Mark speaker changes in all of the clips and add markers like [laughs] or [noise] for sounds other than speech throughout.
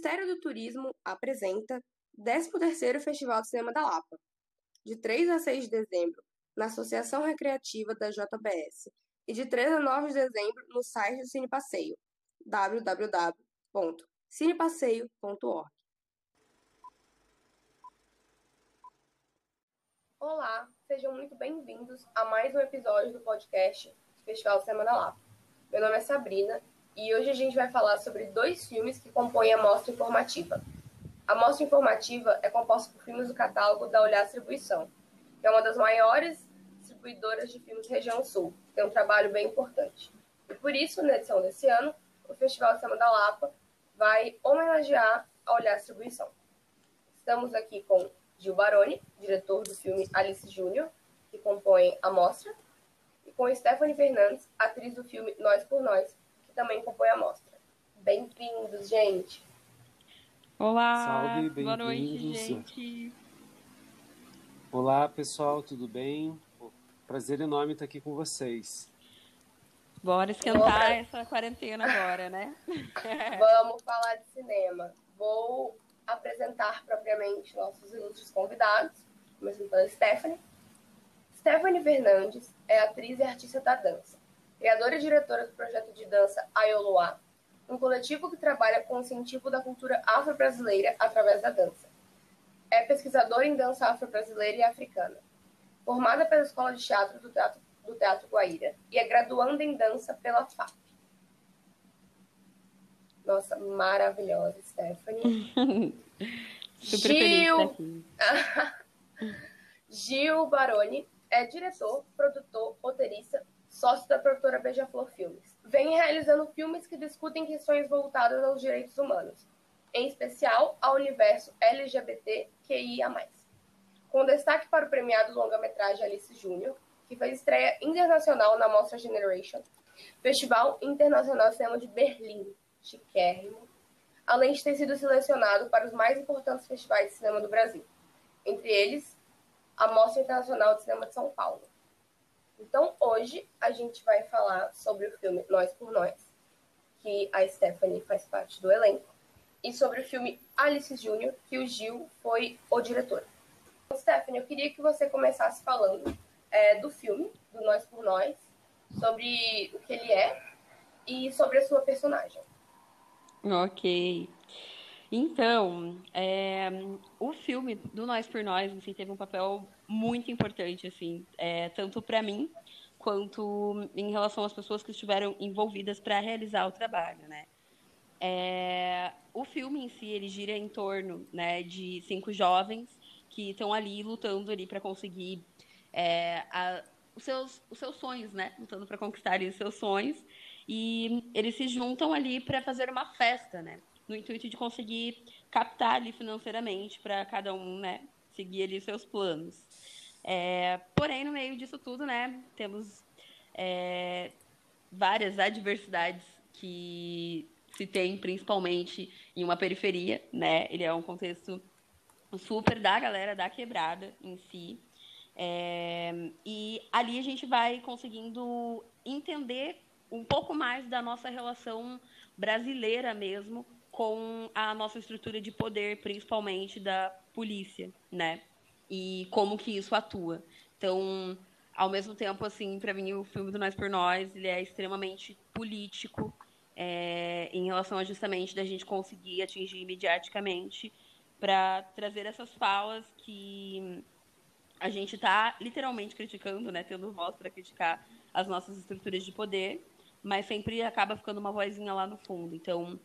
Speaker 1: Ministério do Turismo apresenta 13º Festival de Cinema da Lapa, de 3 a 6 de dezembro, na Associação Recreativa da JBS, e de 3 a 9 de dezembro no site do Cine Passeio, www.cinepasseio.org. Olá, sejam muito bem-vindos a mais um episódio do podcast do Festival Cinema da Lapa. Meu nome é Sabrina e hoje a gente vai falar sobre dois filmes que compõem a mostra informativa. A mostra informativa é composta por filmes do catálogo da Olhar Distribuição, que é uma das maiores distribuidoras de filmes da região sul, que tem um trabalho bem importante. E por isso, na edição desse ano, o Festival de Cinema da Lapa vai homenagear a Olhar Distribuição. Estamos aqui com Gil Baroni, diretor do filme Alice Júnior, que compõe a mostra, e com Stephanie Fernandes, atriz do filme Nós por Nós, também compõe a mostra. Bem-vindos, gente!
Speaker 2: Olá!
Speaker 3: Salve,
Speaker 2: boa noite, gente!
Speaker 3: Olá, pessoal, tudo bem? Prazer enorme estar aqui com vocês.
Speaker 2: Bora esquentar essa quarentena agora, né? [laughs]
Speaker 1: Vamos falar de cinema. Vou apresentar propriamente nossos ilustres convidados, começando pela Stephanie. Stephanie Fernandes é atriz e artista da dança criadora e diretora do projeto de dança Ayoluá, um coletivo que trabalha com o incentivo da cultura afro-brasileira através da dança. É pesquisadora em dança afro-brasileira e africana. Formada pela Escola de Teatro do Teatro, do Teatro Guaíra e é graduanda em dança pela FAP. Nossa, maravilhosa, Stephanie. [laughs]
Speaker 2: Super Gil... [laughs]
Speaker 1: Gil Baroni é diretor, produtor, roteirista, sócio da produtora Beija-Flor Filmes. Vem realizando filmes que discutem questões voltadas aos direitos humanos, em especial ao universo LGBTQIA+. Com destaque para o premiado longa-metragem Alice Júnior, que fez estreia internacional na Mostra Generation, Festival Internacional de Cinema de Berlim, chiquérrimo, além de ter sido selecionado para os mais importantes festivais de cinema do Brasil, entre eles a Mostra Internacional de Cinema de São Paulo. Então, hoje a gente vai falar sobre o filme Nós por Nós, que a Stephanie faz parte do elenco, e sobre o filme Alice Júnior, que o Gil foi o diretor. Então, Stephanie, eu queria que você começasse falando é, do filme, do Nós por Nós, sobre o que ele é e sobre a sua personagem.
Speaker 2: Ok. Então, é, o filme do Nós por Nós assim, teve um papel muito importante, assim, é, tanto para mim quanto em relação às pessoas que estiveram envolvidas para realizar o trabalho, né? É, o filme em si ele gira em torno né, de cinco jovens que estão ali lutando ali para conseguir é, a, os, seus, os seus sonhos, né? Lutando para conquistar os seus sonhos. E eles se juntam ali para fazer uma festa, né? No intuito de conseguir captar ali financeiramente para cada um, né, seguir ali seus planos. É, porém, no meio disso tudo, né, temos é, várias adversidades que se tem principalmente em uma periferia, né? Ele é um contexto super da galera da quebrada em si. É, e ali a gente vai conseguindo entender um pouco mais da nossa relação brasileira mesmo com a nossa estrutura de poder, principalmente da polícia, né? E como que isso atua. Então, ao mesmo tempo, assim, para mim, o filme do Nós por Nós, ele é extremamente político é, em relação a justamente da gente conseguir atingir mediaticamente para trazer essas falas que a gente está literalmente criticando, né, tendo voz para criticar as nossas estruturas de poder, mas sempre acaba ficando uma vozinha lá no fundo. Então,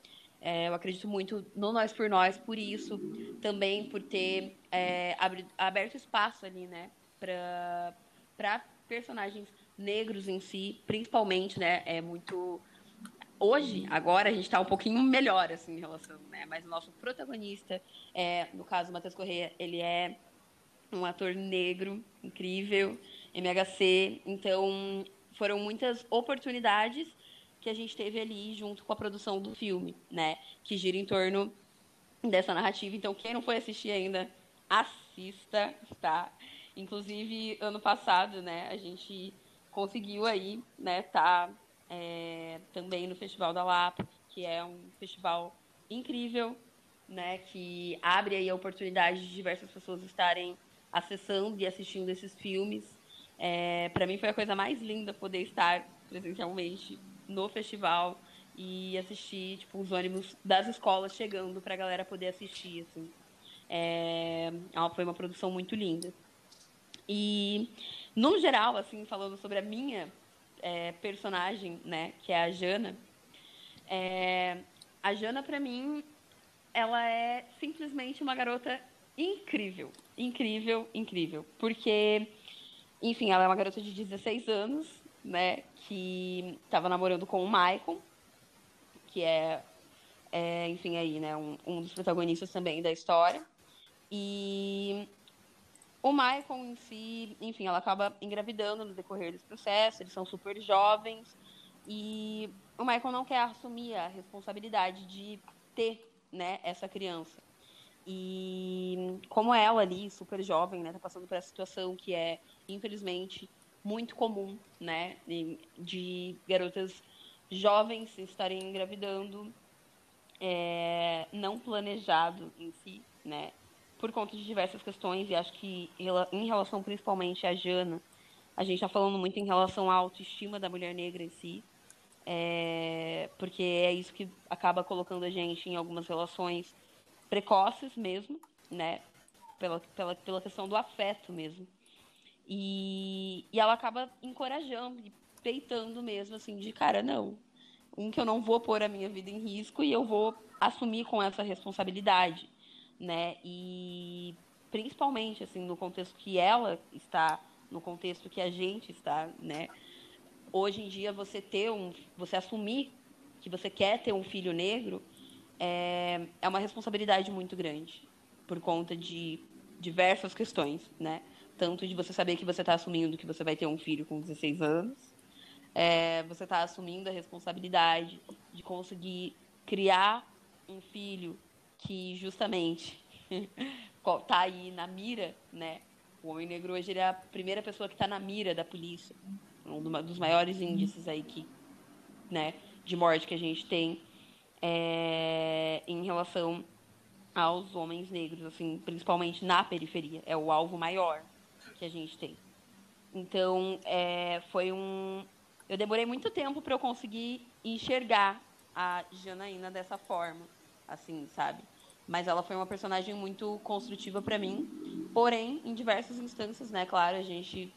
Speaker 2: é, eu acredito muito no Nós por Nós, por isso, também por ter é, aberto espaço ali, né, para personagens negros em si, principalmente, né, é muito... Hoje, agora, a gente está um pouquinho melhor, assim, em relação, né, mas o nosso protagonista, é, no caso, o Matheus Correia, ele é um ator negro, incrível, MHC, então foram muitas oportunidades que a gente teve ali junto com a produção do filme, né? Que gira em torno dessa narrativa. Então, quem não foi assistir ainda, assista, tá? Inclusive, ano passado, né, a gente conseguiu aí, né, tá é, também no Festival da Lapa, que é um festival incrível, né, que abre aí a oportunidade de diversas pessoas estarem acessando e assistindo esses filmes. É, para mim foi a coisa mais linda poder estar presencialmente no festival e assistir tipo os ônibus das escolas chegando para a galera poder assistir assim. É, foi uma produção muito linda. E no geral, assim, falando sobre a minha é, personagem, né, que é a Jana, é, a Jana para mim ela é simplesmente uma garota incrível, incrível, incrível, porque enfim, ela é uma garota de 16 anos, né, que estava namorando com o Michael, que é, é enfim, aí, né, um, um dos protagonistas também da história. E o Michael em si, enfim, ela acaba engravidando no decorrer desse processo, eles são super jovens, e o Michael não quer assumir a responsabilidade de ter, né, essa criança. E como ela ali, super jovem, né, tá passando por essa situação que é, infelizmente, muito comum, né, de garotas jovens estarem engravidando é, não planejado em si, né, por conta de diversas questões, e acho que em relação principalmente à Jana, a gente está falando muito em relação à autoestima da mulher negra em si, é, porque é isso que acaba colocando a gente em algumas relações precoces mesmo, né? Pela, pela, pela questão do afeto mesmo. E, e ela acaba encorajando e peitando mesmo, assim, de cara, não. Um que eu não vou pôr a minha vida em risco e eu vou assumir com essa responsabilidade, né? E principalmente, assim, no contexto que ela está, no contexto que a gente está, né? Hoje em dia, você ter um, você assumir que você quer ter um filho negro é, é uma responsabilidade muito grande por conta de diversas questões, né? Tanto de você saber que você está assumindo que você vai ter um filho com 16 anos, é, você está assumindo a responsabilidade de conseguir criar um filho que justamente [laughs] está aí na mira, né? O homem negro hoje ele é a primeira pessoa que está na mira da polícia, um dos maiores índices aí que, né, de morte que a gente tem é, em relação aos homens negros, assim, principalmente na periferia. É o alvo maior que a gente tem. Então, é, foi um. Eu demorei muito tempo para eu conseguir enxergar a Janaína dessa forma, assim, sabe? Mas ela foi uma personagem muito construtiva para mim. Porém, em diversas instâncias, né? Claro, a gente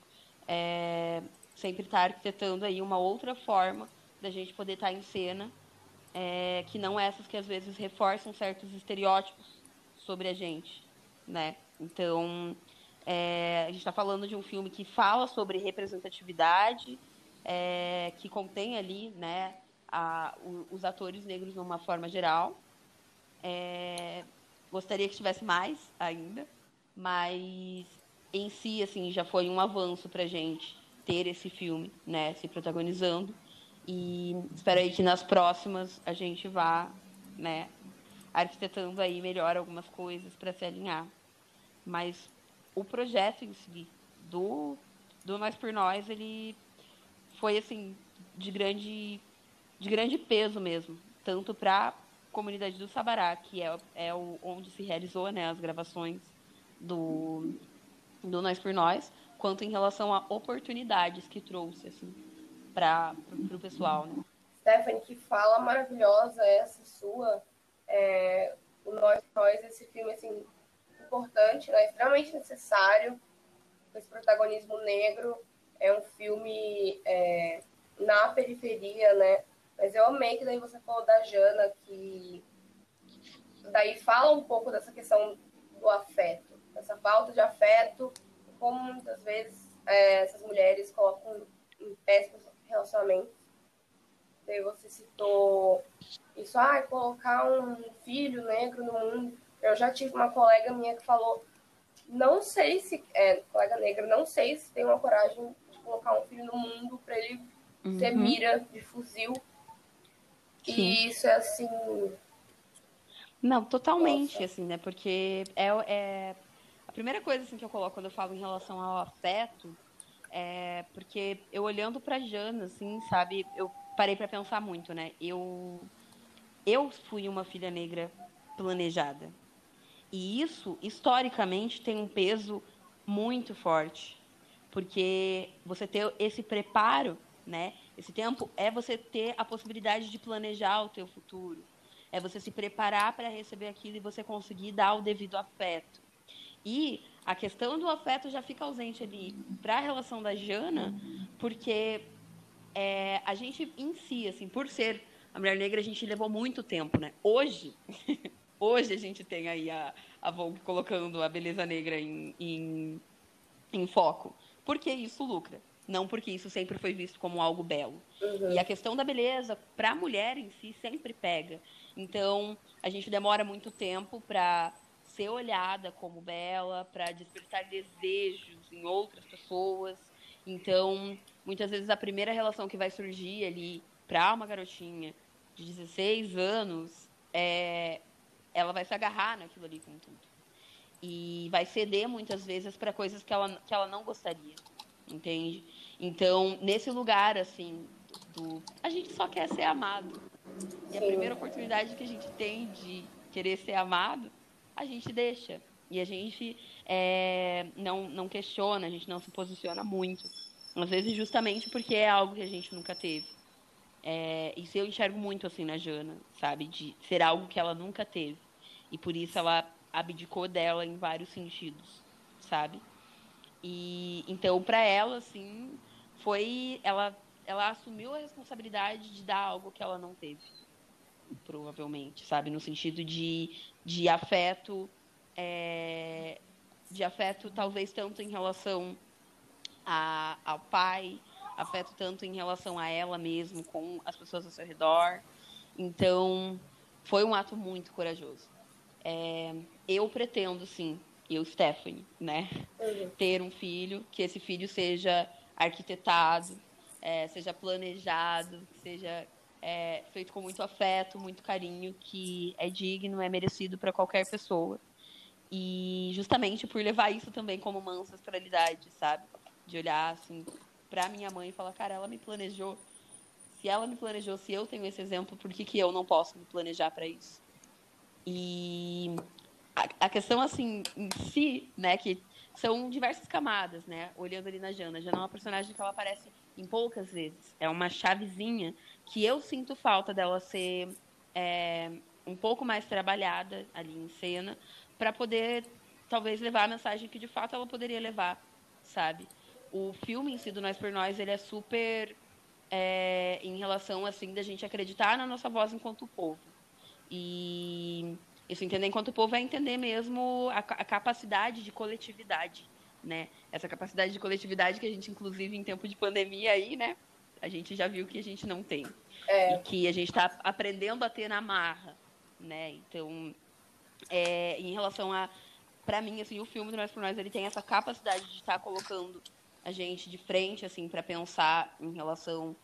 Speaker 2: é, sempre está arquitetando aí uma outra forma da gente poder estar tá em cena é, que não essas que às vezes reforçam certos estereótipos sobre a gente, né? Então, é, a gente está falando de um filme que fala sobre representatividade, é, que contém ali, né, a, o, os atores negros de uma forma geral. É, gostaria que tivesse mais ainda, mas em si, assim, já foi um avanço para gente ter esse filme, né, se protagonizando. E espero aí que nas próximas a gente vá, né, arquitetando aí melhor algumas coisas para se alinhar. Mas o projeto em si do do Nós por Nós, ele foi assim de grande de grande peso mesmo, tanto para a comunidade do Sabará, que é, é o, onde se realizou né, as gravações do, do Nós por Nós, quanto em relação a oportunidades que trouxe assim, para o pessoal. Né?
Speaker 1: Stephanie, que fala maravilhosa essa sua. É, o Nós Nós, esse filme assim, importante, né, extremamente necessário, esse protagonismo negro. É um filme é, na periferia, né? Mas eu amei que daí você falou da Jana, que daí fala um pouco dessa questão do afeto, dessa falta de afeto, como muitas vezes é, essas mulheres colocam em péssimos relacionamentos. Daí você citou isso, ah, colocar um filho negro no mundo. Eu já tive uma colega minha que falou, não sei se, é, colega negra, não sei se tem uma coragem de colocar um filho no mundo para ele uhum. ser mira de fuzil. Sim. E isso é assim.
Speaker 2: Não, totalmente, Nossa. assim, né? Porque é, é a primeira coisa assim, que eu coloco quando eu falo em relação ao afeto é, porque eu olhando pra Jana, assim, sabe, eu parei para pensar muito, né? Eu, eu fui uma filha negra planejada. E isso, historicamente, tem um peso muito forte, porque você ter esse preparo, né? Esse tempo é você ter a possibilidade de planejar o teu futuro, é você se preparar para receber aquilo e você conseguir dar o devido afeto. E a questão do afeto já fica ausente ali para a relação da Jana, porque é, a gente em si, assim, por ser a mulher negra, a gente levou muito tempo, né? Hoje, [laughs] hoje a gente tem aí a, a Vogue colocando a beleza negra em, em, em foco. Porque isso lucra. Não porque isso sempre foi visto como algo belo. Uhum. E a questão da beleza, para a mulher em si, sempre pega. Então, a gente demora muito tempo para ser olhada como bela, para despertar desejos em outras pessoas. Então, muitas vezes a primeira relação que vai surgir ali para uma garotinha de 16 anos, é, ela vai se agarrar naquilo ali com tudo. E vai ceder muitas vezes para coisas que ela, que ela não gostaria, entende? Então, nesse lugar, assim, do, a gente só quer ser amado. E a primeira oportunidade que a gente tem de querer ser amado, a gente deixa. E a gente é, não, não questiona, a gente não se posiciona muito. Às vezes justamente porque é algo que a gente nunca teve. É, isso eu enxergo muito assim na Jana, sabe? De ser algo que ela nunca teve. E por isso ela abdicou dela em vários sentidos, sabe? E então para ela assim, foi ela ela assumiu a responsabilidade de dar algo que ela não teve. Provavelmente, sabe, no sentido de, de afeto é, de afeto talvez tanto em relação a, ao pai, afeto tanto em relação a ela mesmo, com as pessoas ao seu redor. Então, foi um ato muito corajoso. É, eu pretendo, sim, eu, Stephanie, né, uhum. ter um filho, que esse filho seja arquitetado, é, seja planejado, seja é, feito com muito afeto, muito carinho, que é digno, é merecido para qualquer pessoa. E justamente por levar isso também como uma ancestralidade, sabe? De olhar assim para minha mãe e falar, cara, ela me planejou. Se ela me planejou, se eu tenho esse exemplo, por que, que eu não posso me planejar para isso? E a, a, questão, assim, em si, né, que são diversas camadas, né, olhando ali na Jana. Jana é uma personagem que ela aparece em poucas vezes. É uma chavezinha que eu sinto falta dela ser é, um pouco mais trabalhada ali em cena, para poder, talvez, levar a mensagem que de fato ela poderia levar, sabe? O filme em si do Nós por Nós, ele é super é, em relação, assim, da gente acreditar na nossa voz enquanto povo. E isso entender enquanto povo é entender mesmo a, a, capacidade de coletividade, né? Essa capacidade de coletividade que a gente, inclusive, em tempo de pandemia aí, né? A gente já viu que a gente não tem. É. E que a gente está aprendendo a ter na marra, né? Então, é, em relação a... Para mim, assim, o filme do Nós por Nós, ele tem essa capacidade de estar tá colocando a gente de frente assim para pensar em relação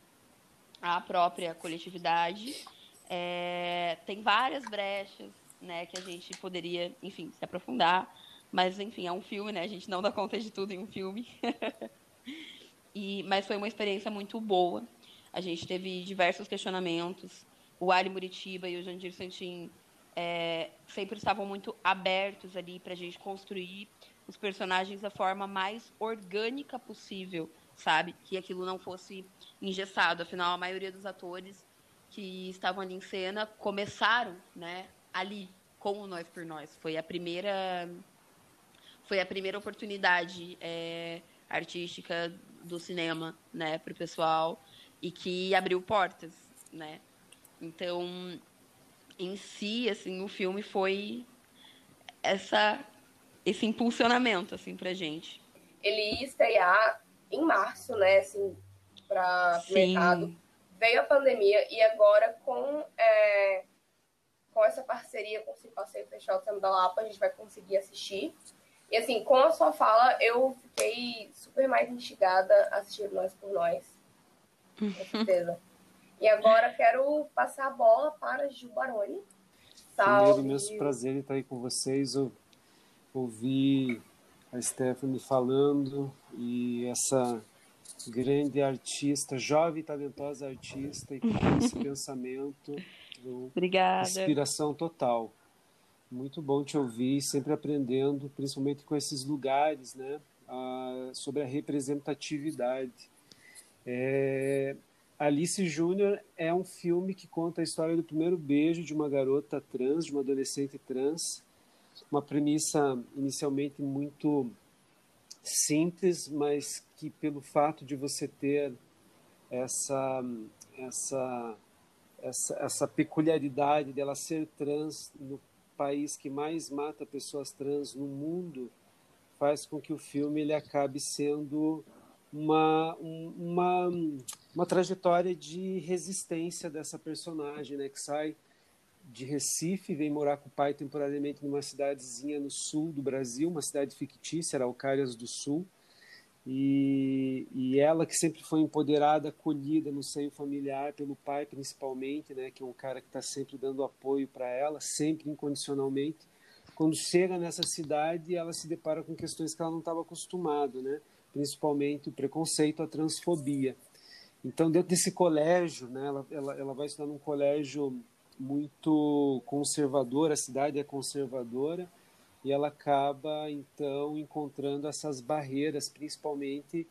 Speaker 2: à própria coletividade. É, tem várias brechas, né, que a gente poderia, enfim, se aprofundar. Mas, enfim, é um filme, né? A gente não dá conta de tudo em um filme. [laughs] e, mas foi uma experiência muito boa. A gente teve diversos questionamentos. O Ali Muritiba e o Jandir Santin é, sempre estavam muito abertos ali para a gente construir os personagens da forma mais orgânica possível, sabe? Que aquilo não fosse engessado. Afinal, a maioria dos atores que estavam ali em cena começaram, né, ali com o Nós por Nós. Foi a primeira foi a primeira oportunidade é, artística do cinema, né, para o pessoal e que abriu portas, né? Então, em si, assim, o filme foi essa esse impulsionamento, assim, pra gente.
Speaker 1: Ele ia estrear em março, né, assim, para mercado. Veio a pandemia e agora com, é, com essa parceria com o Cipasseio Festival do Samba da Lapa, a gente vai conseguir assistir. E assim, com a sua fala, eu fiquei super mais instigada a assistir Nós por Nós. Com certeza. e agora quero passar a bola para Gil Baroni.
Speaker 3: Primeiro, imenso prazer em estar aí com vocês. Eu ouvir a Stephanie falando e essa grande artista, jovem e talentosa artista e com [laughs] esse pensamento,
Speaker 2: Obrigada.
Speaker 3: inspiração total. Muito bom te ouvir, sempre aprendendo, principalmente com esses lugares, né? Ah, sobre a representatividade. É, Alice Júnior é um filme que conta a história do primeiro beijo de uma garota trans, de uma adolescente trans. Uma premissa inicialmente muito simples, mas que pelo fato de você ter essa essa essa, essa peculiaridade dela ser trans no país que mais mata pessoas trans no mundo faz com que o filme ele acabe sendo uma, uma, uma trajetória de resistência dessa personagem, né, que sai de Recife, vem morar com o pai temporariamente numa cidadezinha no sul do Brasil, uma cidade fictícia, Araucárias do Sul, e, e ela que sempre foi empoderada, acolhida no seio familiar pelo pai principalmente, né, que é um cara que está sempre dando apoio para ela, sempre incondicionalmente. Quando chega nessa cidade, ela se depara com questões que ela não estava acostumada, né? principalmente o preconceito, a transfobia. Então, dentro desse colégio, né, ela, ela, ela vai estudar num colégio muito conservador, a cidade é conservadora, e ela acaba, então, encontrando essas barreiras, principalmente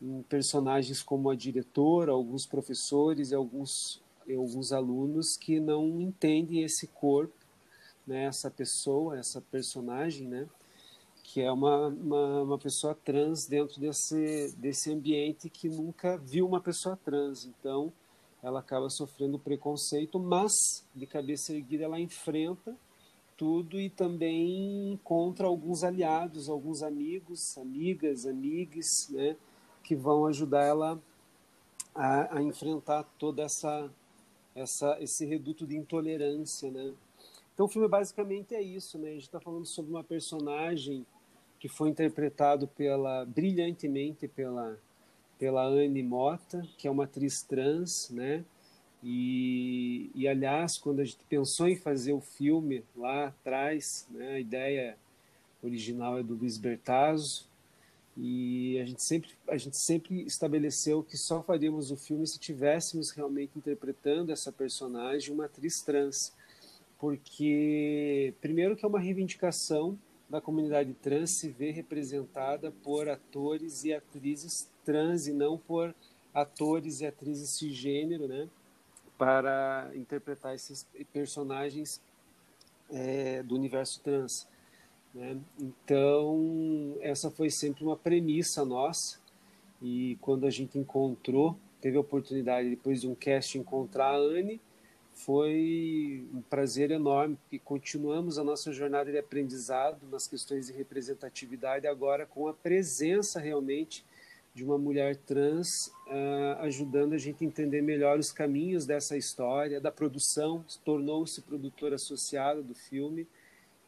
Speaker 3: em personagens como a diretora, alguns professores e alguns, e alguns alunos que não entendem esse corpo, né, essa pessoa, essa personagem, né, que é uma, uma, uma, pessoa trans dentro desse, desse ambiente que nunca viu uma pessoa trans. Então, ela acaba sofrendo preconceito, mas, de cabeça erguida, ela enfrenta tudo e também encontra alguns aliados, alguns amigos, amigas, amigues, né, que vão ajudar ela a, a enfrentar toda essa, essa esse reduto de intolerância, né. Então o filme basicamente é isso, né. A gente está falando sobre uma personagem que foi interpretado pela brilhantemente pela pela Anne Mota, que é uma atriz trans, né? E, e aliás, quando a gente pensou em fazer o filme lá atrás, né, a ideia original é do Luiz Bertazzo, e a gente sempre a gente sempre estabeleceu que só faríamos o filme se tivéssemos realmente interpretando essa personagem uma atriz trans. Porque primeiro que é uma reivindicação da comunidade trans se ver representada por atores e atrizes trans e não por atores e atrizes cisgênero, né? Para interpretar esses personagens é, do universo trans. Né? Então, essa foi sempre uma premissa nossa. E quando a gente encontrou, teve a oportunidade, depois de um cast, encontrar a Anne, foi um prazer enorme, porque continuamos a nossa jornada de aprendizado nas questões de representatividade, agora com a presença realmente de uma mulher trans, uh, ajudando a gente a entender melhor os caminhos dessa história, da produção, tornou-se produtora associada do filme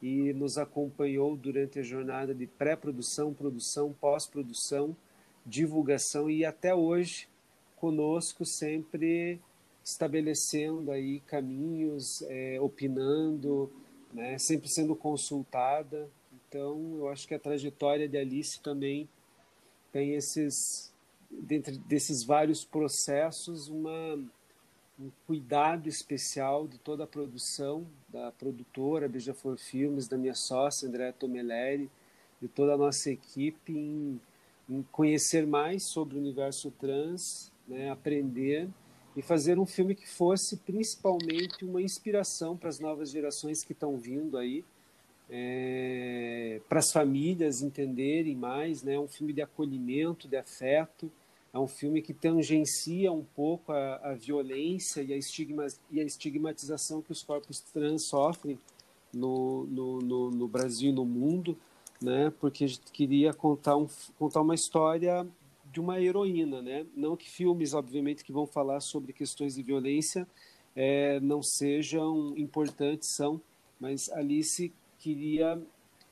Speaker 3: e nos acompanhou durante a jornada de pré-produção, produção, pós-produção, divulgação e até hoje conosco sempre estabelecendo aí caminhos, é, opinando, né, sempre sendo consultada. Então, eu acho que a trajetória de Alice também tem esses, dentro desses vários processos, uma, um cuidado especial de toda a produção, da produtora Beija-Flor Filmes, da minha sócia, Andréa Tomeleri, de toda a nossa equipe em, em conhecer mais sobre o universo trans, né, aprender e fazer um filme que fosse principalmente uma inspiração para as novas gerações que estão vindo aí, é, para as famílias entenderem mais, né? É um filme de acolhimento, de afeto, é um filme que tangencia um pouco a, a violência e a, estigma, e a estigmatização que os corpos trans sofrem no, no, no, no Brasil e no mundo, né? Porque a gente queria contar, um, contar uma história de uma heroína, né? Não que filmes, obviamente, que vão falar sobre questões de violência é, não sejam importantes, são, mas Alice queria,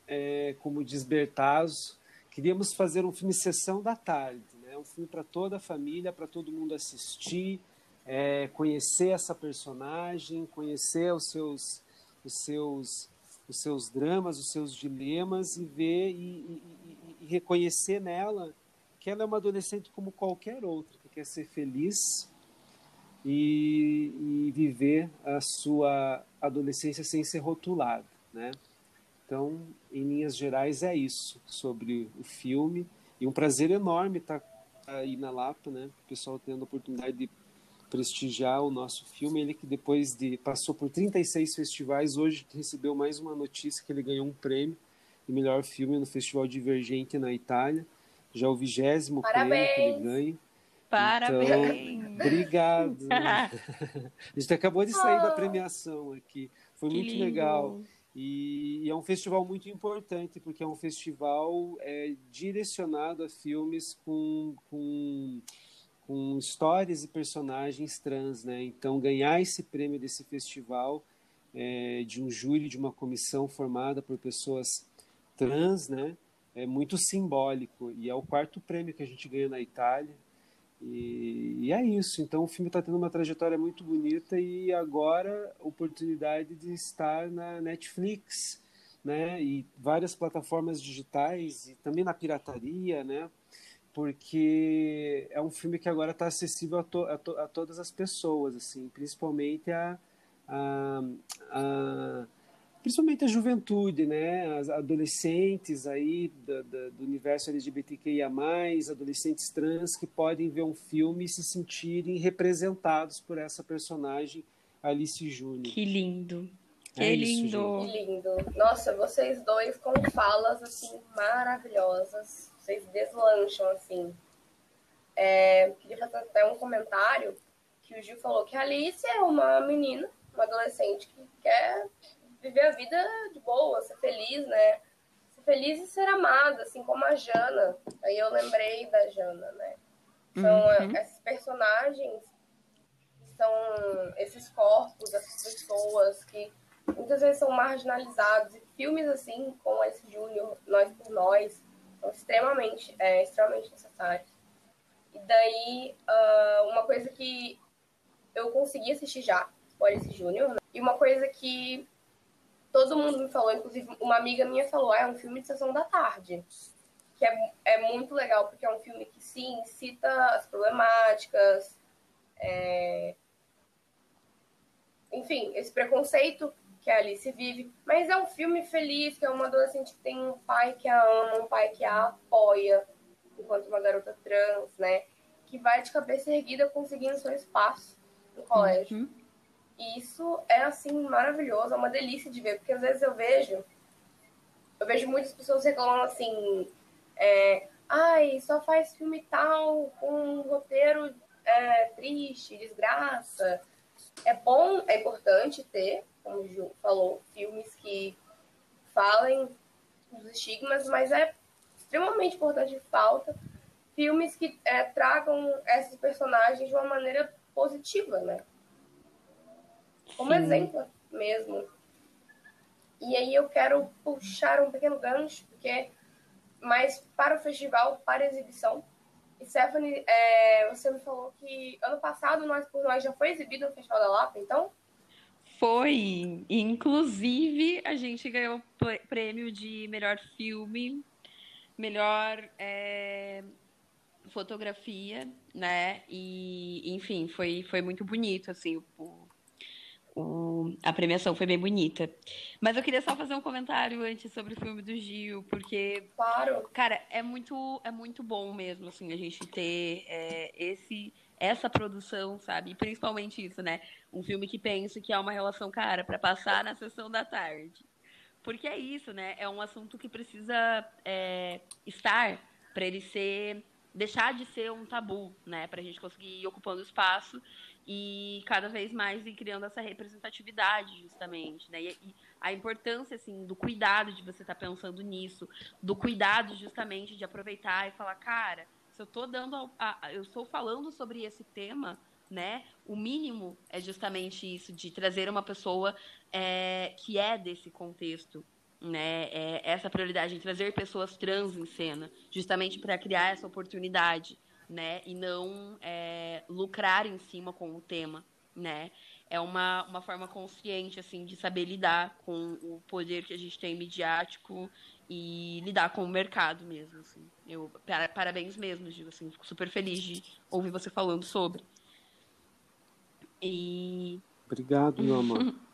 Speaker 3: é, como diz Bertazzo, queríamos fazer um filme sessão da tarde, né? Um filme para toda a família, para todo mundo assistir, é, conhecer essa personagem, conhecer os seus, os seus, os seus dramas, os seus dilemas e ver e, e, e, e reconhecer nela que ela é uma adolescente como qualquer outra, que quer ser feliz e, e viver a sua adolescência sem ser rotulada. né? Então, em linhas gerais, é isso sobre o filme. E um prazer enorme estar aí na Lapa, né? O pessoal tendo a oportunidade de prestigiar o nosso filme. Ele que depois de passou por 36 festivais, hoje recebeu mais uma notícia que ele ganhou um prêmio de melhor filme no Festival Divergente na Itália. Já o vigésimo prêmio que ele ganha.
Speaker 2: Parabéns!
Speaker 3: Então, obrigado! [laughs] a gente acabou de sair da premiação aqui. Foi muito lindo. legal. E, e, é um festival muito importante, porque é um festival é, direcionado a filmes com, com, com histórias e personagens trans. Né? Então, ganhar esse prêmio desse festival, é, de um júri, de uma comissão formada por pessoas trans, né? É muito simbólico. E é o quarto prêmio que a gente ganha na Itália. E, e, é isso. Então o filme está tendo uma trajetória muito bonita e agora oportunidade de estar na Netflix, né? E várias plataformas digitais e também na pirataria, né? Porque é um filme que agora está acessível a, to, a, to, a, todas as pessoas, assim, principalmente a, a, a principalmente a juventude, né, as adolescentes aí do, do, do, universo LGBTQIA+, adolescentes trans que podem ver um filme e se sentirem representados por essa personagem Alice Júnior.
Speaker 2: Que lindo. Que é lindo.
Speaker 1: Isso, que lindo. Nossa, vocês dois com falas assim maravilhosas. Vocês deslancham assim. É, queria fazer até um comentário que o Gil falou que a Alice é uma menina, uma adolescente que quer viver a vida de boa, ser feliz, né? Ser feliz e ser amada, assim como a Jana. Aí eu lembrei da Jana, né? São uhum. esses personagens, são esses corpos, essas pessoas que muitas vezes são marginalizados. E filmes assim, como esse Júnior, Nós por Nós, são extremamente, é, extremamente necessários. E daí, uh, uma coisa que eu consegui assistir já, o Alice Júnior, né? e uma coisa que todo mundo me falou, inclusive uma amiga minha falou, ah, é um filme de sessão da tarde. Que é, é muito legal, porque é um filme que sim, cita as problemáticas, é... enfim, esse preconceito que a Alice vive, mas é um filme feliz, que é uma adolescente que tem um pai que a ama, um pai que a apoia, enquanto uma garota trans, né? Que vai de cabeça erguida conseguindo seu espaço no colégio. Uhum. E isso é, assim, maravilhoso, é uma delícia de ver, porque às vezes eu vejo, eu vejo muitas pessoas reclamando assim, é, ai, só faz filme tal, com um roteiro é, triste, desgraça. É bom, é importante ter, como o Ju falou, filmes que falem dos estigmas, mas é extremamente importante falta filmes que é, tragam esses personagens de uma maneira positiva, né? Como Sim. exemplo mesmo. E aí eu quero puxar um pequeno gancho, porque mais para o festival, para a exibição. E Stephanie, é, você me falou que ano passado Nós por Nós já foi exibido no Festival da Lapa, então?
Speaker 2: Foi. Inclusive, a gente ganhou o prêmio de melhor filme, melhor é, fotografia, né? E, enfim, foi, foi muito bonito, assim, o, o, a premiação foi bem bonita. Mas eu queria só fazer um comentário antes sobre o filme do Gil, porque.
Speaker 1: Claro.
Speaker 2: Cara, é muito, é muito bom mesmo, assim, a gente ter é, esse, essa produção, sabe? E principalmente isso, né? Um filme que pensa que é uma relação, cara, para passar na sessão da tarde. Porque é isso, né? É um assunto que precisa é, estar para ele ser deixar de ser um tabu, né, para a gente conseguir ir ocupando espaço e cada vez mais ir criando essa representatividade justamente, né? E, e a importância assim do cuidado de você estar tá pensando nisso, do cuidado justamente de aproveitar e falar, cara, se eu tô dando a, a, eu estou falando sobre esse tema, né? O mínimo é justamente isso de trazer uma pessoa é, que é desse contexto, né? É essa prioridade em trazer pessoas trans em cena, justamente para criar essa oportunidade né? E não é, lucrar em cima com o tema, né? É uma, uma forma consciente, assim, de saber lidar com o poder que a gente tem midiático e lidar com o mercado mesmo, assim. Eu, parabéns mesmo, Gil, assim, fico super feliz de ouvir você falando sobre. E...
Speaker 3: Obrigado, meu amor. [laughs]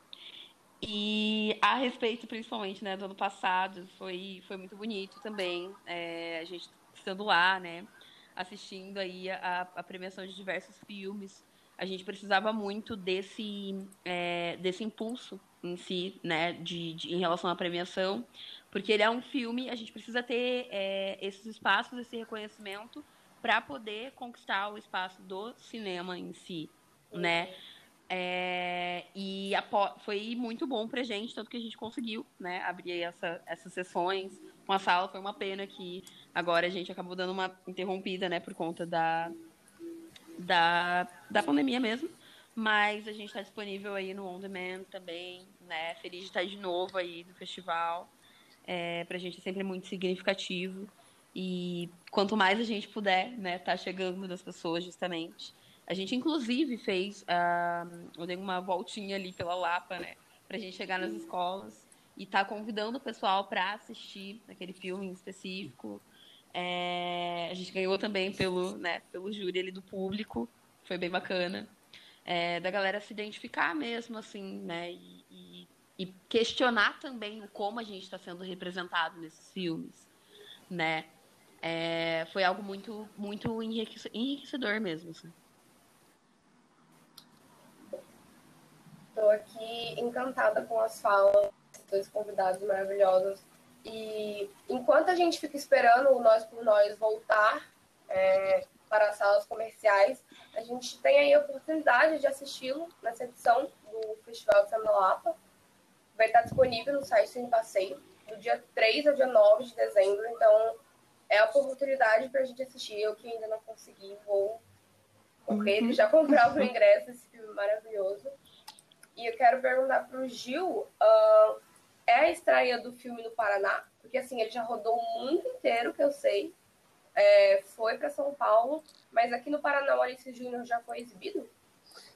Speaker 2: E a respeito, principalmente, né, do ano passado, foi, foi muito bonito também. É, a gente estando lá, né, assistindo aí a, a premiação de diversos filmes. A gente precisava muito desse, é, desse impulso em si, né, de, de, em relação à premiação, porque ele é um filme, a gente precisa ter é, esses espaços, esse reconhecimento para poder conquistar o espaço do cinema em si, né? É, e foi muito bom pra gente, tanto que a gente conseguiu, né, abrir essa, essas sessões com a sala. Foi uma pena que agora a gente acabou dando uma interrompida, né, por conta da, da, da pandemia mesmo. Mas a gente está disponível aí no On Demand também, né? Feliz de estar de novo aí no festival. É, pra gente é sempre muito significativo. E quanto mais a gente puder, né, tá chegando das pessoas justamente. A gente inclusive fez, uh, eu dei uma voltinha ali pela Lapa, né, pra gente chegar nas escolas e tá convidando o pessoal para assistir aquele filme em específico. É, a gente ganhou também pelo, né, pelo júri ali do público, foi bem bacana. É, da galera se identificar mesmo, assim, né, e, e, e questionar também como a gente está sendo representado nesses filmes, né. É, foi algo muito, muito enriquecedor mesmo. Assim.
Speaker 1: Estou aqui encantada com as falas dos dois convidados maravilhosos. E enquanto a gente fica esperando o Nós por Nós voltar é, para as salas comerciais, a gente tem aí a oportunidade de assisti-lo nessa edição do Festival de Lapa. Vai estar disponível no site Sem Passeio, do dia 3 ao dia 9 de dezembro. Então, é a oportunidade para a gente assistir. Eu que ainda não consegui, vou correr e uhum. já comprar o ingresso desse filme maravilhoso. E eu quero perguntar para o Gil, uh, é a estreia do filme no Paraná? Porque assim, ele já rodou o mundo inteiro, que eu sei. É, foi para São Paulo, mas aqui no Paraná o Alice Júnior já foi exibido?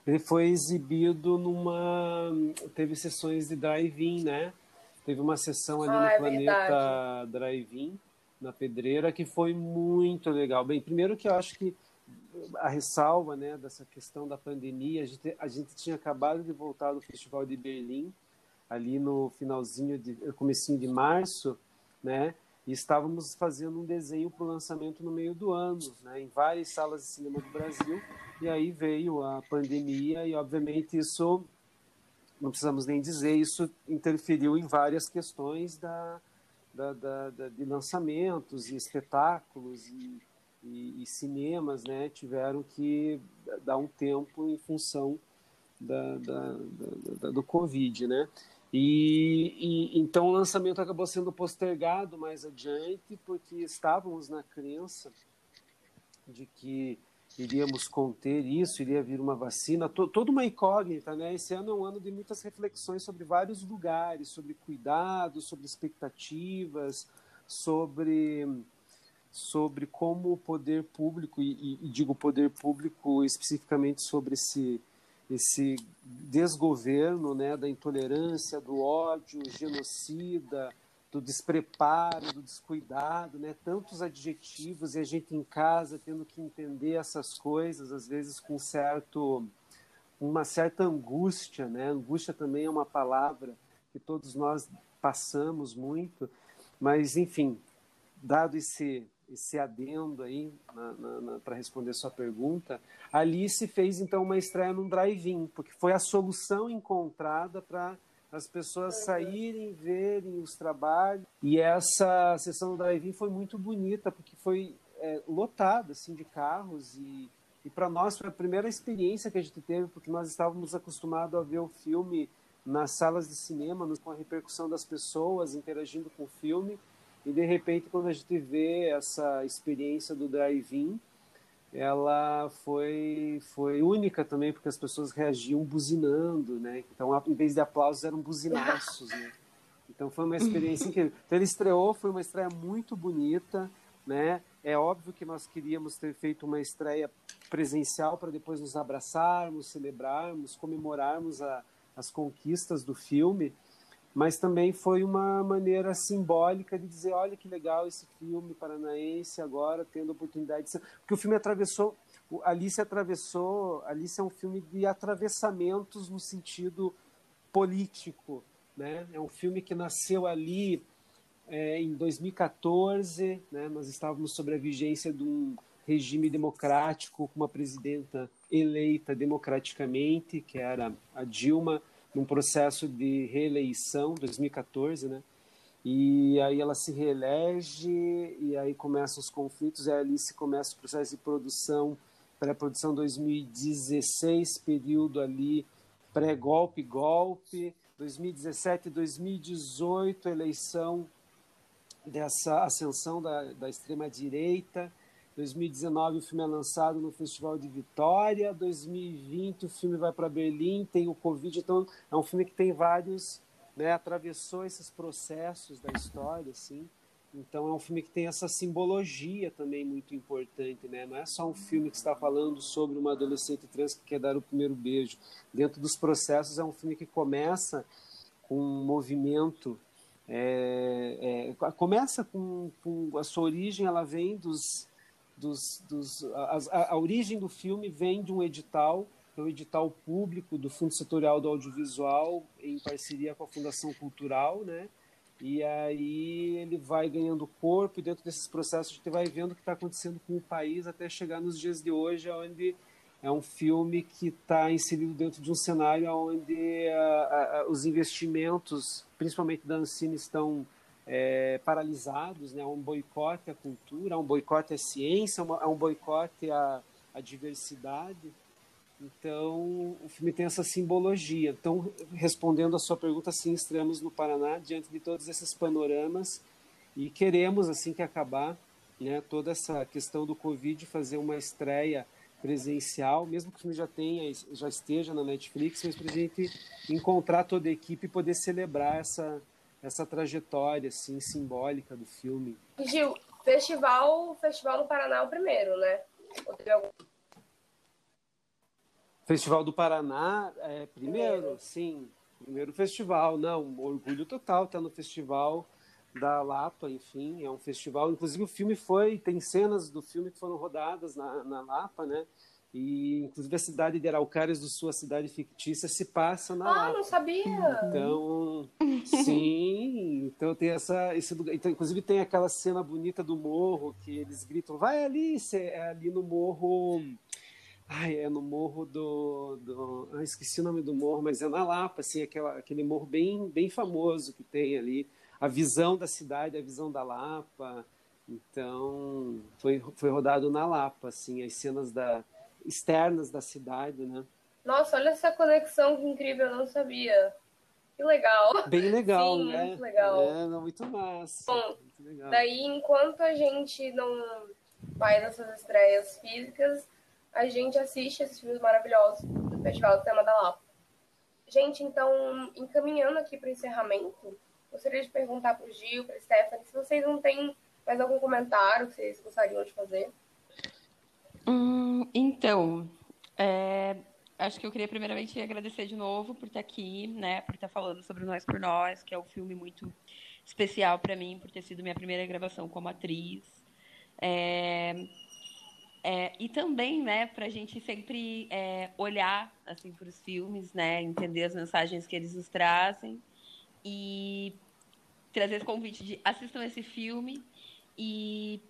Speaker 3: Ele foi exibido numa. Teve sessões de drive-in, né? Teve uma sessão ali ah, no é Planeta Drive-In na Pedreira, que foi muito legal. Bem, primeiro que eu acho que a ressalva né, dessa questão da pandemia, a gente, a gente tinha acabado de voltar do Festival de Berlim, ali no finalzinho, de comecinho de março, né, e estávamos fazendo um desenho para o lançamento no meio do ano, né, em várias salas de cinema do Brasil, e aí veio a pandemia e, obviamente, isso, não precisamos nem dizer, isso interferiu em várias questões da, da, da, da, de lançamentos e espetáculos e, e, e, cinemas né, tiveram que dar um tempo em função da, da, do Covid. Né? E, e, então o lançamento acabou sendo postergado mais adiante, porque estávamos na crença de que iríamos conter isso, iria vir uma vacina, to, toda uma incógnita, né? Esse ano é um ano de muitas reflexões sobre vários lugares, sobre cuidados, sobre expectativas, sobre sobre como o poder público e, e digo poder público especificamente sobre esse esse desgoverno, né, da intolerância, do ódio, genocida, do despreparo, do descuidado, né? Tantos adjetivos e a gente em casa tendo que entender essas coisas, às vezes com certo uma certa angústia, né? Angústia também é uma palavra que todos nós passamos muito, mas enfim, dado esse esse adendo aí para responder sua pergunta, ali se fez então uma estreia num drive-in, porque foi a solução encontrada para as pessoas saírem, verem os trabalhos. E essa sessão do drive-in foi muito bonita, porque foi é, lotada assim, de carros. E, e para nós foi a primeira experiência que a gente teve, porque nós estávamos acostumados a ver o filme nas salas de cinema, com a repercussão das pessoas interagindo com o filme. E de repente, quando a gente vê essa experiência do drive-in, ela foi foi única também porque as pessoas reagiam buzinando, né? Então, em vez de aplausos eram buzinaços, né? Então foi uma experiência incrível. Então ele estreou, foi uma estreia muito bonita, né? É óbvio que nós queríamos ter feito uma estreia presencial para depois nos abraçarmos, celebrarmos, comemorarmos a, as conquistas do filme, mas também foi uma maneira simbólica de dizer, olha que legal esse filme paranaense agora tendo a oportunidade de ser... porque o filme atravessou, Alice atravessou, Alice é um filme de atravessamentos no sentido político, né? É um filme que nasceu ali é, em 2014, né? Nós estávamos sob a vigência de um regime democrático com uma presidenta eleita democraticamente, que era a Dilma, num processo de reeleição, 2014, né? E aí ela se reelege e aí começam os conflitos, e ali se começa o processo de produção, pré-produção 2016, período ali pré-golpe, golpe, 2017 2018, eleição dessa ascensão da, da extrema-direita, 2019 o filme é lançado no Festival de Vitória, 2020 o filme vai para Berlim, tem o Covid, então é um filme que tem vários, né, atravessou esses processos da história, assim. Então é um filme que tem essa simbologia também muito importante, né? Não é só um filme que está falando sobre uma adolescente trans que quer dar o primeiro beijo. Dentro dos processos é um filme que começa com um movimento é, é, começa com, com, a sua origem ela vem dos dos, dos a, a, origem do filme vem de um edital, é um edital público do Fundo Setorial do Audiovisual, em parceria com a Fundação Cultural, né? E aí ele vai ganhando corpo, e dentro desses processos a gente vai vendo o que está acontecendo com o país até chegar nos dias de hoje, onde é um filme que está inserido dentro de um cenário onde a, a, os investimentos, principalmente da Ancine, estão é, paralisados, né? Um boicote à cultura, um boicote à ciência, há um boicote à, à diversidade. Então, o filme tem essa simbologia. Então, respondendo a sua pergunta, sim, estamos no Paraná diante de todos esses panoramas e queremos, assim que acabar né, toda essa questão do Covid, fazer uma estreia presencial, mesmo que o filme já tenha, já esteja na Netflix, mas para a gente encontrar toda a equipe e poder celebrar essa, essa trajetória assim simbólica do filme.
Speaker 1: Gil, festival, festival no Paraná é o primeiro, né? Algum...
Speaker 3: Festival do Paraná é primeiro, primeiro, sim, primeiro festival, não, orgulho total tá no festival da Lapa, enfim, é um festival, inclusive o filme foi, tem cenas do filme que foram rodadas na, na Lapa, né? E, inclusive, a cidade de Araucárias do Sul, a cidade fictícia, se passa na.
Speaker 1: Ah, não sabia!
Speaker 3: Então, sim. Então, tem essa. Esse lugar. Então, inclusive, tem aquela cena bonita do morro que eles gritam: vai ali! É ali no morro. Ai, é no morro do. do... Ah, esqueci o nome do morro, mas é na Lapa, assim, aquela, aquele morro bem, bem famoso que tem ali. A visão da cidade, a visão da Lapa. Então, foi, foi rodado na Lapa, assim, as cenas da externas da cidade, né?
Speaker 1: Nossa, olha essa conexão que incrível, eu não sabia. Que legal.
Speaker 3: Bem legal,
Speaker 1: Sim,
Speaker 3: né?
Speaker 1: Muito legal.
Speaker 3: É, muito massa.
Speaker 1: Bom,
Speaker 3: muito legal.
Speaker 1: daí enquanto a gente não vai nessas estreias físicas, a gente assiste esses filmes maravilhosos do Festival do Tema da Lapa. Gente, então, encaminhando aqui para o encerramento, gostaria de perguntar para o Gil, para a Stephanie, se vocês não têm mais algum comentário que vocês gostariam de fazer.
Speaker 2: Hum, então, é, acho que eu queria primeiramente agradecer de novo por estar aqui, né, por estar falando sobre Nós por Nós, que é um filme muito especial para mim, por ter sido minha primeira gravação como atriz. É, é, e também, né, para a gente sempre é, olhar assim para os filmes, né, entender as mensagens que eles nos trazem e trazer esse convite de assistam esse filme e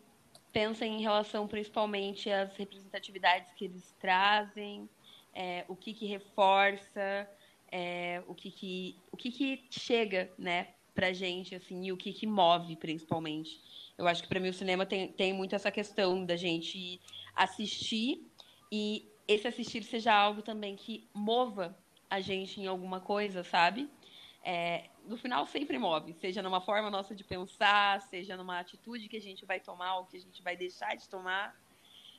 Speaker 2: pensa em relação principalmente às representatividades que eles trazem, é, o que, que reforça, é, o, que, que, o que, que chega né, para gente, assim, e o que, que move, principalmente. Eu acho que para mim o cinema tem, tem muito essa questão da gente assistir e esse assistir seja algo também que mova a gente em alguma coisa, sabe? é, no final sempre move, seja numa forma nossa de pensar, seja numa atitude que a gente vai tomar ou que a gente vai deixar de tomar,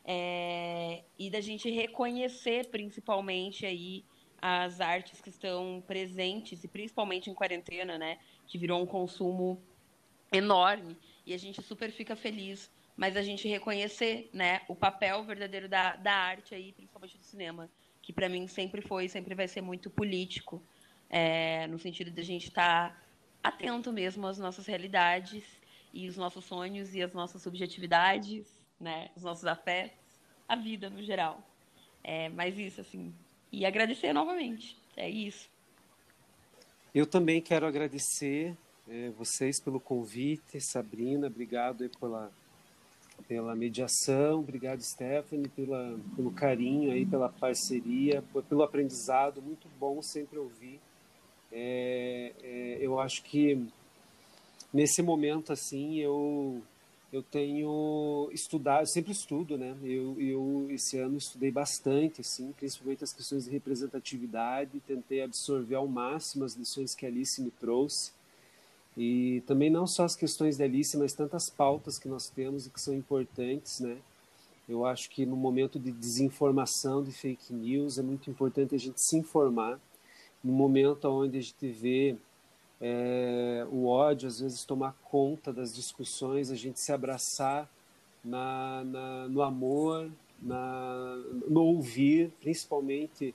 Speaker 2: é, e da gente reconhecer principalmente aí as artes que estão presentes e principalmente em quarentena, né, que virou um consumo enorme e a gente super fica feliz, mas a gente reconhecer, né, o papel verdadeiro da, da arte aí, principalmente do cinema, que para mim sempre foi, sempre vai ser muito político é, no sentido de a gente estar tá atento mesmo às nossas realidades e os nossos sonhos e as nossas subjetividades, né, os nossos afetos, a vida no geral. É, mas isso, assim, e agradecer novamente, é isso.
Speaker 3: Eu também quero agradecer é, vocês pelo convite, Sabrina, obrigado pela, pela mediação, obrigado Stephanie pela, pelo carinho aí, pela parceria, pelo aprendizado, muito bom sempre ouvir. É, é, eu acho que nesse momento assim eu eu tenho estudado, eu sempre estudo, né? Eu, eu esse ano estudei bastante, assim, principalmente as questões de representatividade, tentei absorver ao máximo as lições que a Alice me trouxe. E também não só as questões da Alice, mas tantas pautas que nós temos e que são importantes, né? Eu acho que no momento de desinformação, de fake news, é muito importante a gente se informar. No momento onde a gente vê é, o ódio às vezes tomar conta das discussões, a gente se abraçar na, na, no amor, na, no ouvir, principalmente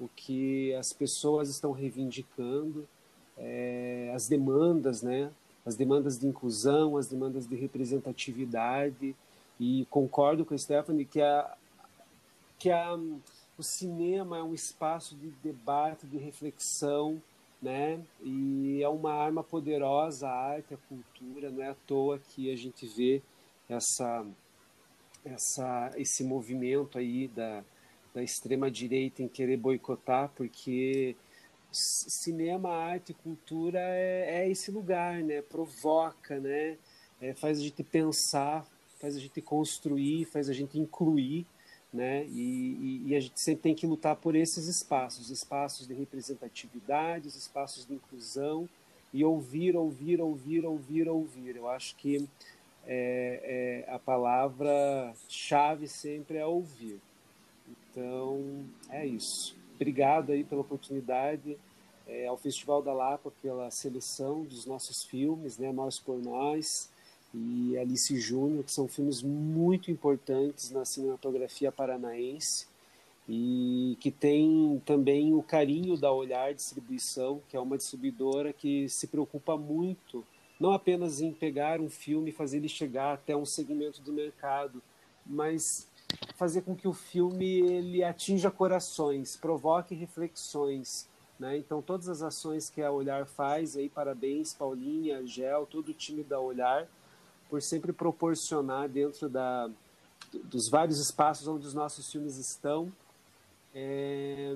Speaker 3: o que as pessoas estão reivindicando, é, as demandas, né? As demandas de inclusão, as demandas de representatividade. E concordo com a Stephanie que, a, que a, o cinema é um espaço de debate, de reflexão, né? E é uma arma poderosa a arte, a cultura, não é à toa que a gente vê essa essa esse movimento aí da, da extrema direita em querer boicotar, porque cinema, arte, cultura é, é esse lugar, né? Provoca, né? É, faz a gente pensar, faz a gente construir, faz a gente incluir né? E, e, e, a gente sempre tem que lutar por esses espaços, espaços de representatividade, espaços de inclusão e ouvir, ouvir, ouvir, ouvir, ouvir. Eu acho que é, é, a palavra-chave sempre é ouvir. Então, é isso. Obrigado aí pela oportunidade, é, ao Festival da Lapa pela seleção dos nossos filmes, né? Nós por Nós e Alice Júnior, que são filmes muito importantes na cinematografia paranaense e que tem também o carinho da Olhar Distribuição, que é uma distribuidora que se preocupa muito não apenas em pegar um filme e fazer ele chegar até um segmento do mercado, mas fazer com que o filme ele atinja corações, provoque reflexões, né? Então todas as ações que a Olhar faz aí, parabéns Paulinha, Gel, todo o time da Olhar, por sempre proporcionar dentro da, dos vários espaços onde os nossos filmes estão é,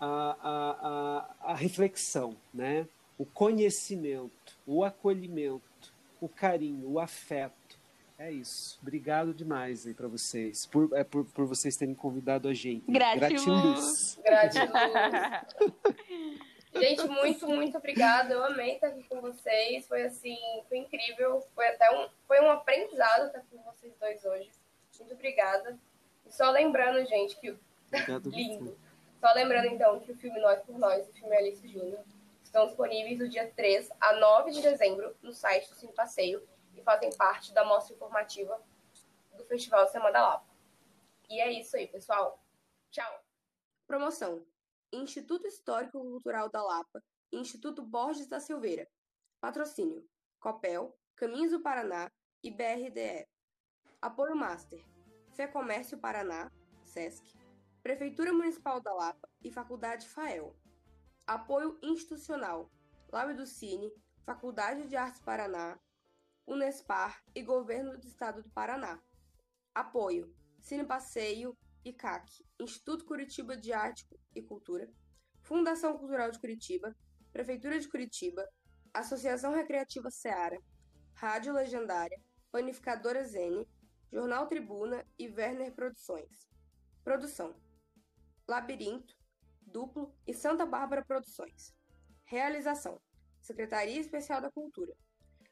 Speaker 3: a, a, a, a reflexão, né? o conhecimento, o acolhimento, o carinho, o afeto. É isso. Obrigado demais aí para vocês, por, é, por, por vocês terem convidado a gente.
Speaker 2: Gratiluz.
Speaker 1: Gratiluz. [laughs] Gente, muito, muito obrigada. Eu amei estar aqui com vocês. Foi assim, foi incrível. Foi até um, foi um aprendizado estar com vocês dois hoje. Muito obrigada. E só lembrando, gente, que o. [laughs] Lindo. Só lembrando, então, que o filme Nós por Nós, o filme Alice Júnior, estão disponíveis do dia 3 a 9 de dezembro no site do Cine Passeio e fazem parte da mostra informativa do Festival Semana da Lapa. E é isso aí, pessoal. Tchau. Promoção. Instituto Histórico Cultural da Lapa e Instituto Borges da Silveira. Patrocínio: Copel, Caminhos do Paraná e BRDE. Apoio Master: Fé Comércio Paraná, SESC, Prefeitura Municipal da Lapa e Faculdade FAEL. Apoio institucional: Laue do Cine, Faculdade de Artes Paraná, Unespar e Governo do Estado do Paraná. Apoio: Cine Passeio ICAC, Instituto Curitiba de Arte e Cultura, Fundação Cultural de Curitiba, Prefeitura de Curitiba, Associação Recreativa Seara, Rádio Legendária, Panificadora Zene, Jornal Tribuna e Werner Produções. Produção: Labirinto, Duplo e Santa Bárbara Produções. Realização: Secretaria Especial da Cultura,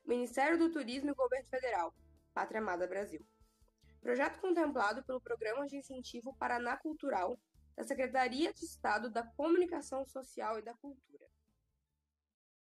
Speaker 1: Ministério do Turismo e Governo Federal, Pátria Amada Brasil. Projeto contemplado pelo Programa de Incentivo Paraná Cultural da Secretaria de Estado da Comunicação Social e da Cultura.